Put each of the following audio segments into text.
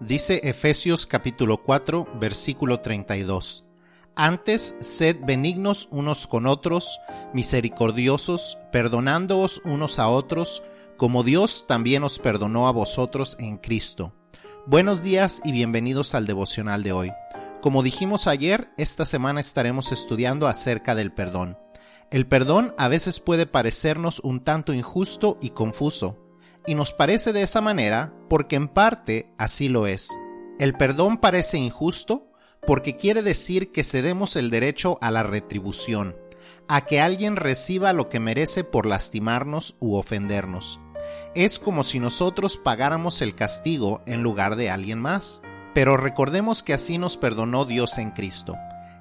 Dice Efesios capítulo 4 versículo 32. Antes, sed benignos unos con otros, misericordiosos, perdonándoos unos a otros, como Dios también os perdonó a vosotros en Cristo. Buenos días y bienvenidos al devocional de hoy. Como dijimos ayer, esta semana estaremos estudiando acerca del perdón. El perdón a veces puede parecernos un tanto injusto y confuso, y nos parece de esa manera porque en parte así lo es. El perdón parece injusto porque quiere decir que cedemos el derecho a la retribución, a que alguien reciba lo que merece por lastimarnos u ofendernos. Es como si nosotros pagáramos el castigo en lugar de alguien más. Pero recordemos que así nos perdonó Dios en Cristo.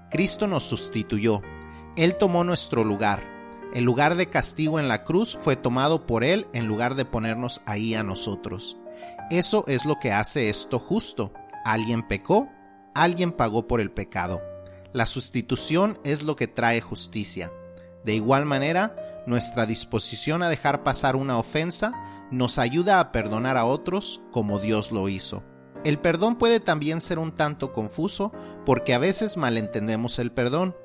Cristo nos sustituyó. Él tomó nuestro lugar el lugar de castigo en la cruz fue tomado por Él en lugar de ponernos ahí a nosotros. Eso es lo que hace esto justo. Alguien pecó, alguien pagó por el pecado. La sustitución es lo que trae justicia. De igual manera, nuestra disposición a dejar pasar una ofensa nos ayuda a perdonar a otros como Dios lo hizo. El perdón puede también ser un tanto confuso porque a veces malentendemos el perdón.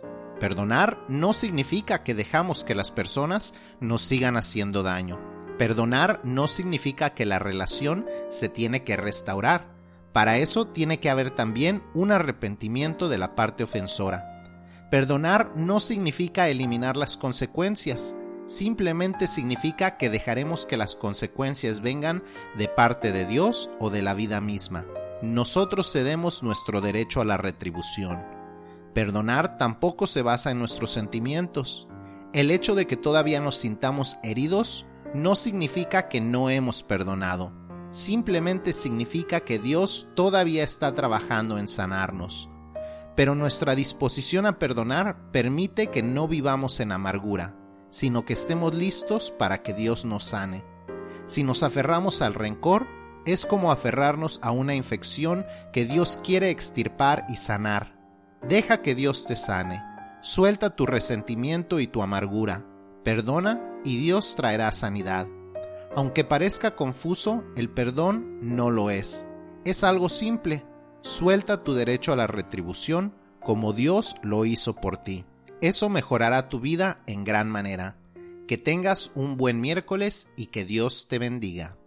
Perdonar no significa que dejamos que las personas nos sigan haciendo daño. Perdonar no significa que la relación se tiene que restaurar. Para eso tiene que haber también un arrepentimiento de la parte ofensora. Perdonar no significa eliminar las consecuencias, simplemente significa que dejaremos que las consecuencias vengan de parte de Dios o de la vida misma. Nosotros cedemos nuestro derecho a la retribución. Perdonar tampoco se basa en nuestros sentimientos. El hecho de que todavía nos sintamos heridos no significa que no hemos perdonado. Simplemente significa que Dios todavía está trabajando en sanarnos. Pero nuestra disposición a perdonar permite que no vivamos en amargura, sino que estemos listos para que Dios nos sane. Si nos aferramos al rencor, es como aferrarnos a una infección que Dios quiere extirpar y sanar. Deja que Dios te sane. Suelta tu resentimiento y tu amargura. Perdona y Dios traerá sanidad. Aunque parezca confuso, el perdón no lo es. Es algo simple. Suelta tu derecho a la retribución como Dios lo hizo por ti. Eso mejorará tu vida en gran manera. Que tengas un buen miércoles y que Dios te bendiga.